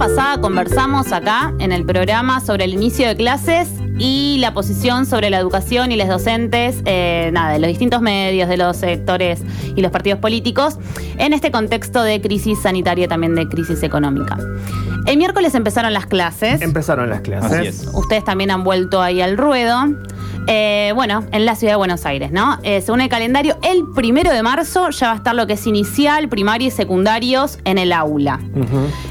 pasada conversamos acá en el programa sobre el inicio de clases y la posición sobre la educación y los docentes, eh, nada, de los distintos medios, de los sectores y los partidos políticos, en este contexto de crisis sanitaria y también de crisis económica. El miércoles empezaron las clases. Empezaron las clases. Así es. Ustedes también han vuelto ahí al ruedo. Eh, bueno, en la ciudad de Buenos Aires, ¿no? Eh, según el calendario, el primero de marzo ya va a estar lo que es inicial, primaria y secundarios en el aula.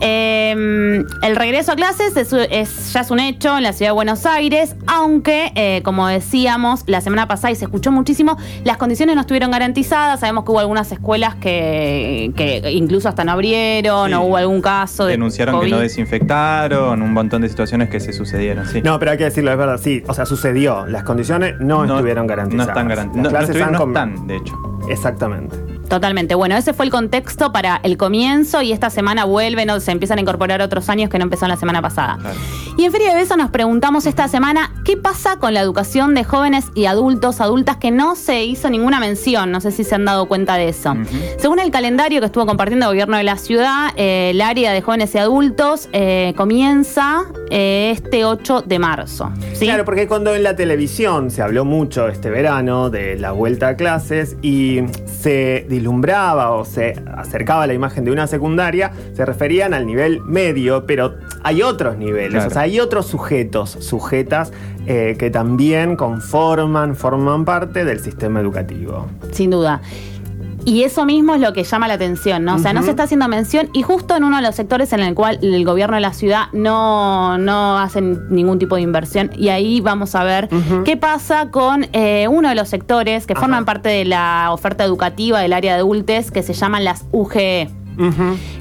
Eh, el regreso a clases es, es- ya es un hecho en la ciudad de Buenos Aires, aunque, eh, como decíamos la semana pasada y se escuchó muchísimo, las condiciones no estuvieron garantizadas. Sabemos que hubo algunas escuelas que, que incluso hasta no abrieron, Sí. o hubo algún caso de. Denunciaron que no desinfectaron, un montón de situaciones que se sucedieron, sí. No, pero hay que decirlo, es verdad, sí. O sea, sucedió. Las condiciones no, estuvieron garantizadas. No están garantizadas. Las No, no clases han no com- están, de hecho. Exactamente. Totalmente. Bueno, ese fue el contexto para el comienzo y esta semana vuelven o se empiezan a incorporar otros años que no empezaron la semana pasada. Claro. Y en Feria de Beso nos preguntamos esta semana qué pasa con la educación de jóvenes y adultos, adultas que no se hizo ninguna mención. No sé si se han dado cuenta de eso. Según el calendario que estuvo compartiendo el gobierno de la ciudad, eh, el área de jóvenes y adultos eh, comienza eh, este 8 de marzo. ¿sí? Claro, porque cuando en la televisión se habló mucho este verano de la vuelta a clases y se dislumbraba o se acercaba la imagen de una secundaria, se referían al nivel medio, pero hay otros niveles, Claro. o sea, hay otros sujetos, sujetas eh, que también conforman, forman parte del sistema educativo. Sin duda. Y eso mismo es lo que llama la atención, ¿no? O sea, no se está haciendo mención y justo en uno de los sectores en el cual el gobierno de la ciudad no, no hace ningún tipo de inversión. Y ahí vamos a ver qué pasa con eh, uno de los sectores que Ajá. forman parte de la oferta educativa del área de adultos que se llaman las UGE.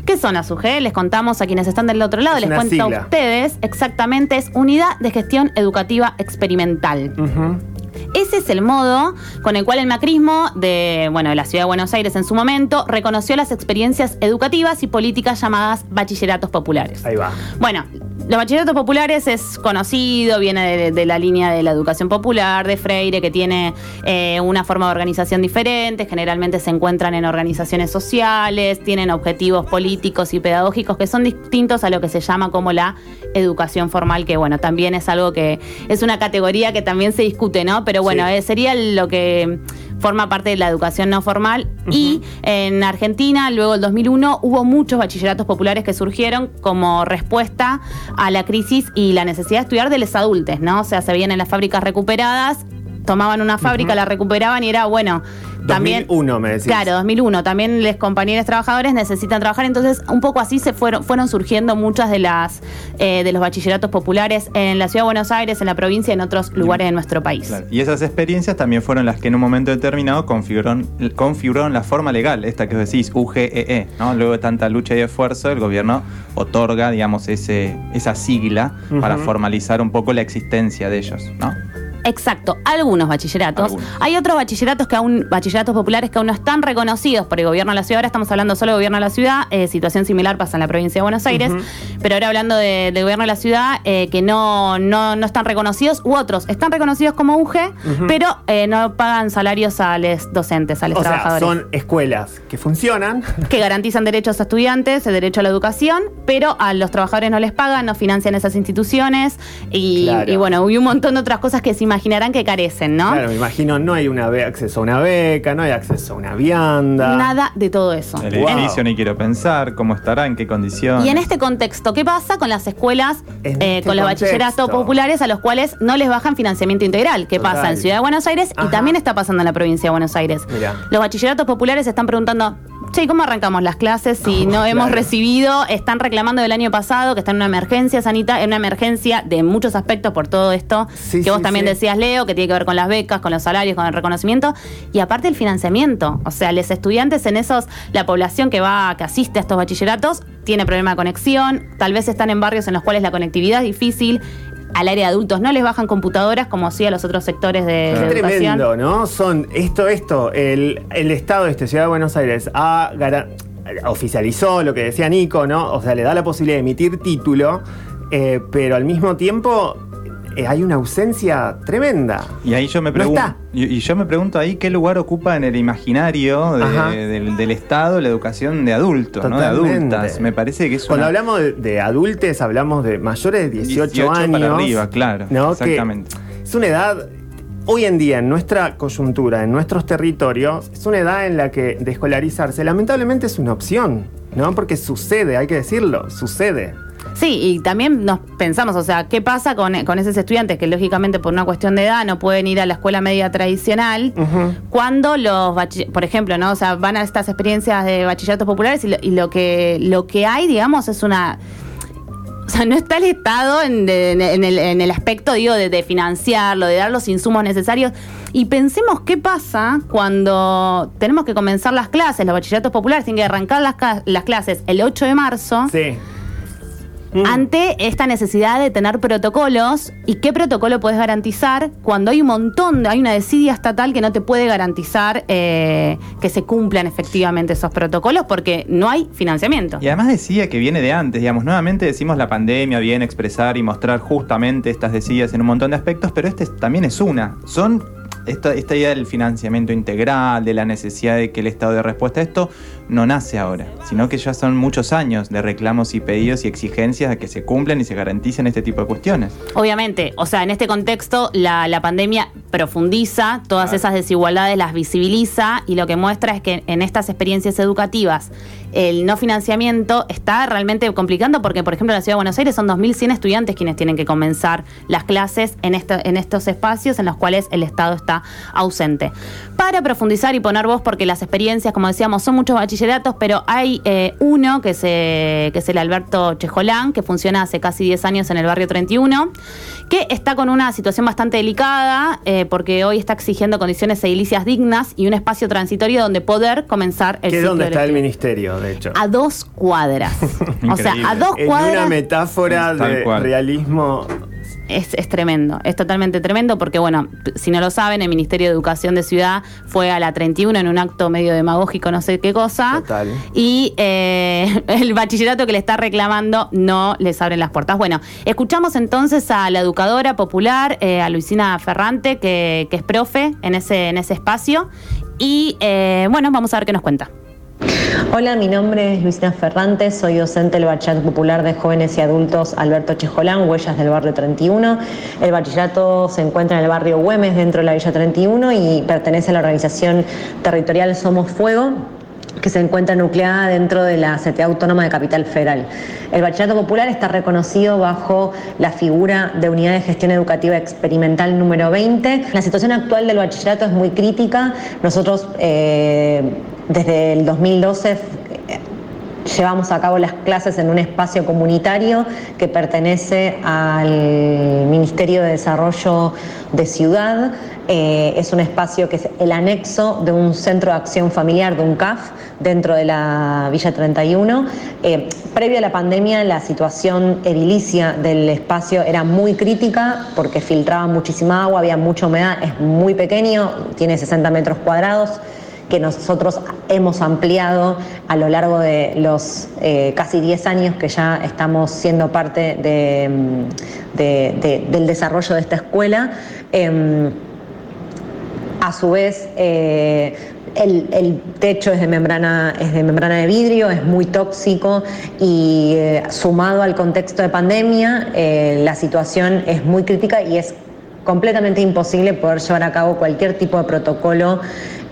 ¿Qué son las UGE? Les contamos a quienes están del otro lado, Es les cuento sigla. a ustedes. Exactamente, es Unidad de Gestión Educativa Experimental. Ujú. Ese es el modo con el cual el macrismo de, bueno, de la ciudad de Buenos Aires en su momento reconoció las experiencias educativas y políticas llamadas bachilleratos populares. Ahí va. Bueno, los bachilleratos populares es conocido, viene de, de la línea de la educación popular, de Freire, que tiene eh, una forma de organización diferente, generalmente se encuentran en organizaciones sociales, tienen objetivos políticos y pedagógicos que son distintos a lo que se llama como la educación formal, que bueno, también es algo que es una categoría que también se discute, ¿no? Pero bueno, Sí. eh, sería lo que forma parte de la educación no formal. Y en Argentina, luego del 2001, hubo muchos bachilleratos populares que surgieron como respuesta a la crisis y la necesidad de estudiar de los adultos, ¿no? O sea, se veían en las fábricas recuperadas, tomaban una fábrica, la recuperaban y era, bueno, también... 2001 me decís. Claro, 2001. También los compañeros trabajadores necesitan trabajar. Entonces, un poco así se fueron, fueron surgiendo muchas de las eh, de los bachilleratos populares en la ciudad de Buenos Aires, en la provincia y en otros lugares de nuestro país. Claro. Y esas experiencias también fueron las que en un momento determinado configuraron, configuraron la forma legal, esta que os decís, UGEE, E, ¿no? Luego de tanta lucha y esfuerzo, el gobierno otorga, digamos, ese, esa sigla para formalizar un poco la existencia de ellos, ¿no? Exacto, algunos bachilleratos. Algunos. Hay otros bachilleratos que aún, bachilleratos populares que aún no están reconocidos por el gobierno de la ciudad. Ahora estamos hablando solo del gobierno de la ciudad. eh, situación similar pasa en la provincia de Buenos Aires. Pero ahora hablando de- gobierno de la ciudad, eh, que no, no, no están reconocidos, u otros están reconocidos como UGE, pero eh, no pagan salarios a los docentes, a los O sea, trabajadores. son escuelas que funcionan. que garantizan derechos a estudiantes, el derecho a la educación, pero a los trabajadores no les pagan, no financian esas instituciones y, Claro. y bueno, y un montón de otras cosas que se imaginarán que carecen, ¿no? Claro, me imagino, no hay una be- acceso a una beca, no hay acceso a una vianda. Nada de todo eso. El Wow. edificio ni quiero pensar, cómo estará, en qué condiciones. Y en este contexto, ¿qué pasa con las escuelas, eh, este con los contexto. bachilleratos populares a los cuales no les bajan financiamiento integral? ¿Qué Total. pasa en Ciudad de Buenos Aires Ajá. y también está pasando en la provincia de Buenos Aires? Mirá. Los bachilleratos populares están preguntando, che, ¿cómo arrancamos las clases si no hemos claro. recibido? Están reclamando del año pasado que está en una emergencia sanitaria, en una emergencia de muchos aspectos por todo esto Sí, que vos también sí. decías, Leo, que tiene que ver con las becas, con los salarios, con el reconocimiento y aparte el financiamiento. O sea, los estudiantes en esos, la población que va, que asiste a estos bachilleratos, tiene problema de conexión, tal vez están en barrios en los cuales la conectividad es difícil. Al área de adultos no les bajan computadoras como sí a los otros sectores de, de Qué educación. tremendo, ¿no? Son esto, esto, el, el Estado de esta ciudad de Buenos Aires ha oficializó lo que decía Nico, ¿no? O sea, le da la posibilidad de emitir título, eh, pero al mismo tiempo eh, hay una ausencia tremenda. Y ahí yo me pregunto, y, y yo me pregunto ahí qué lugar ocupa en el imaginario de- del, del Estado la educación de adultos, ¿no? de adultas. Me parece que es Cuando una- hablamos de, de adultos, hablamos de mayores de 18, 18 años. para arriba, claro, ¿no? Que exactamente. es una edad, hoy en día, en nuestra coyuntura, en nuestros territorios, es una edad en la que descolarizarse lamentablemente es una opción, ¿no? Porque sucede, hay que decirlo, sucede. Sí, y también nos pensamos, o sea, ¿qué pasa con, con esos estudiantes que lógicamente por una cuestión de edad no pueden ir a la escuela media tradicional? Cuando los, por ejemplo, ¿no? O sea, van a estas experiencias de bachilleratos populares y lo, y lo que lo que hay, digamos, es una o sea, no está el Estado en, de- en el, en el aspecto, digo, de, de financiarlo, de dar los insumos necesarios. Y pensemos qué pasa cuando tenemos que comenzar las clases, los bachilleratos populares, tienen que arrancar las, las clases el 8 de marzo Sí. Mm. ante esta necesidad de tener protocolos y qué protocolo puedes garantizar cuando hay un montón, de- hay una desidia estatal que no te puede garantizar eh, que se cumplan efectivamente esos protocolos porque no hay financiamiento. Y además decía que viene de antes, digamos, nuevamente decimos la pandemia, viene expresar y mostrar justamente estas decidas en un montón de aspectos, pero este también es una. Son esta, esta idea del financiamiento integral, de la necesidad de que el Estado dé respuesta a esto, no nace ahora, sino que ya son muchos años de reclamos y pedidos y exigencias de que se cumplan y se garanticen este tipo de cuestiones. Obviamente, o sea, en este contexto la, la pandemia profundiza todas esas desigualdades, las visibiliza y lo que muestra es que en estas experiencias educativas el no financiamiento está realmente complicando porque, por ejemplo, en la Ciudad de Buenos Aires son 2.100 estudiantes quienes tienen que comenzar las clases en, esto- en estos espacios en los cuales el Estado está ausente. Para profundizar y poner voz, porque las experiencias, como decíamos, son muchos bachilleratos, pero hay eh, uno que, se, que es el Alberto Chejolán, que funciona hace casi 10 años en el barrio 31, que está con una situación bastante delicada, eh, porque hoy está exigiendo condiciones edilicias dignas y un espacio transitorio donde poder comenzar el Que es donde está el ministerio, de hecho. A dos cuadras. o sea, a dos en una cuadras. metáfora de cual. realismo. Es, es tremendo, es totalmente tremendo porque, bueno, si no lo saben, el Ministerio de Educación de Ciudad fue a la 31 en un acto medio demagógico, no sé qué cosa. Total. Y eh, el bachillerato que le está reclamando no les abren las puertas. Bueno, escuchamos entonces a la educadora popular, eh, a Luisina Ferrante, que, que es profe en ese, en ese espacio. Y eh, bueno, vamos a ver qué nos cuenta. Hola, mi nombre es Luisina Ferrante, soy docente del Bachillerato Popular de Jóvenes y Adultos Alberto Chejolán, Huellas del Barrio 31. El bachillerato se encuentra en el barrio Güemes, dentro de la Villa 31, y pertenece a la organización territorial Somos Fuego que se encuentra nucleada dentro de la CTA Autónoma de Capital Federal. El Bachillerato Popular está reconocido bajo la figura de Unidad de Gestión Educativa Experimental número 20. La situación actual del bachillerato es muy crítica. Nosotros eh, desde el 2012 llevamos a cabo las clases en un espacio comunitario que pertenece al Ministerio de Desarrollo de Ciudad. Eh, es un espacio que es el anexo de un centro de acción familiar, de un CAF, dentro de la Villa 31. Eh, previo a la pandemia, la situación edilicia del espacio era muy crítica porque filtraba muchísima agua, había mucha humedad, es muy pequeño, tiene 60 metros cuadrados que nosotros hemos ampliado a lo largo de los eh, casi 10 años que ya estamos siendo parte mm, de- de- del desarrollo de esta escuela. Em, a su vez, eh, el, techo es de, membrana, es de membrana de vidrio, es muy tóxico y eh, sumado al contexto de pandemia, la situación es muy crítica y es completamente imposible poder llevar a cabo cualquier tipo de protocolo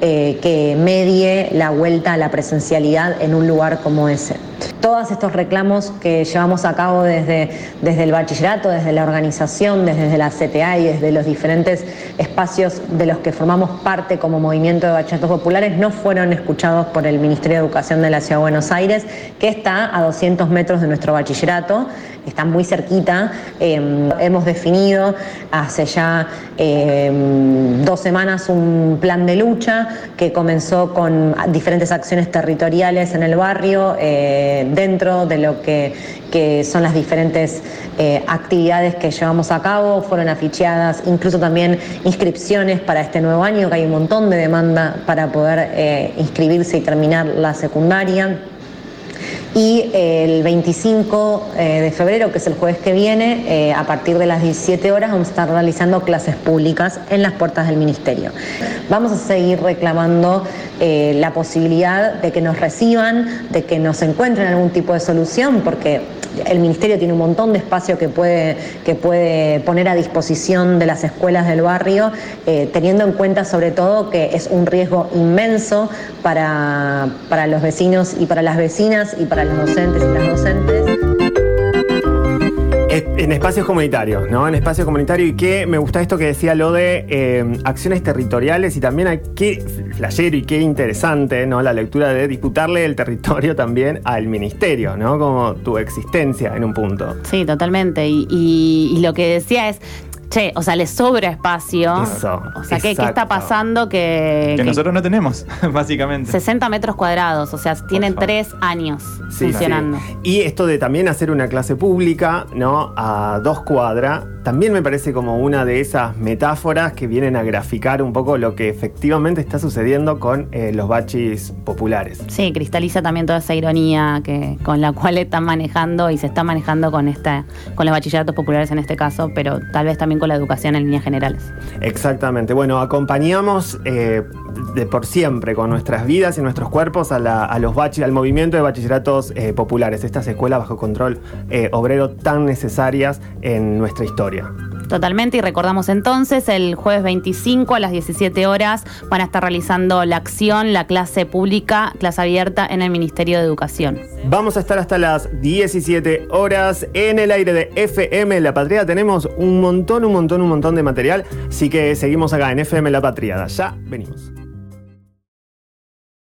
eh, que medie la vuelta a la presencialidad en un lugar como ese. Todos estos reclamos que llevamos a cabo desde, desde el bachillerato, desde la organización, desde la CTA y desde los diferentes espacios de los que formamos parte como movimiento de bachilleratos populares no fueron escuchados por el Ministerio de Educación de la Ciudad de Buenos Aires, que está a 200 metros de nuestro bachillerato, está muy cerquita. Eh, hemos definido hace ya eh, dos semanas un plan de lucha que comenzó con diferentes acciones territoriales en el barrio, eh, dentro de lo que, que son las diferentes eh, actividades que llevamos a cabo. Fueron aficheadas incluso también inscripciones para este nuevo año, que hay un montón de demanda para poder eh, inscribirse y terminar la secundaria. Y el 25 eh, de febrero, que es el jueves que viene, eh, a partir de las 17 horas vamos a estar realizando clases públicas en las puertas del Ministerio. Vamos a seguir reclamando eh, la posibilidad de que nos reciban, de que nos encuentren algún tipo de solución, porque el Ministerio tiene un montón de espacio que puede, que puede poner a disposición de las escuelas del barrio, eh, teniendo en cuenta sobre todo que es un riesgo inmenso para, para los vecinos y para las vecinas y para los docentes y las docentes en espacios comunitarios, ¿no? En espacios comunitarios y que me gusta esto que decía lo de eh, acciones territoriales y también hay qué flashero y qué interesante, ¿no? La lectura de disputarle el territorio también al ministerio, ¿no? Como tu existencia en un punto. Sí, totalmente. y lo que decía es, che, o sea, le sobra espacio. Eso, o sea, ¿qué, está pasando que, que, nosotros no tenemos, básicamente? 60 metros cuadrados, o sea, tienen tres años funcionando. Y esto de también hacer una clase pública, ¿no? A dos cuadras, también me parece como una de esas metáforas que vienen a graficar un poco lo que efectivamente está sucediendo con eh, los bachis populares. Sí, cristaliza también toda esa ironía que, con la cual están manejando y se está manejando con esta, con los bachilleratos populares en este caso, pero tal vez también con la educación en líneas generales. Exactamente. Bueno, acompañamos eh, de por siempre con nuestras vidas y nuestros cuerpos a, los al movimiento de bachilleratos eh, populares, estas escuelas bajo control eh, obrero tan necesarias en nuestra historia. Totalmente, y recordamos entonces, el jueves 25 a las 17 horas van a estar realizando la acción, la clase pública, clase abierta en el Ministerio de Educación. Vamos a estar hasta las 17 horas en el aire de FM La Patria. Tenemos un montón, un montón, un montón de material, así que seguimos acá en FM La Patria. Ya venimos.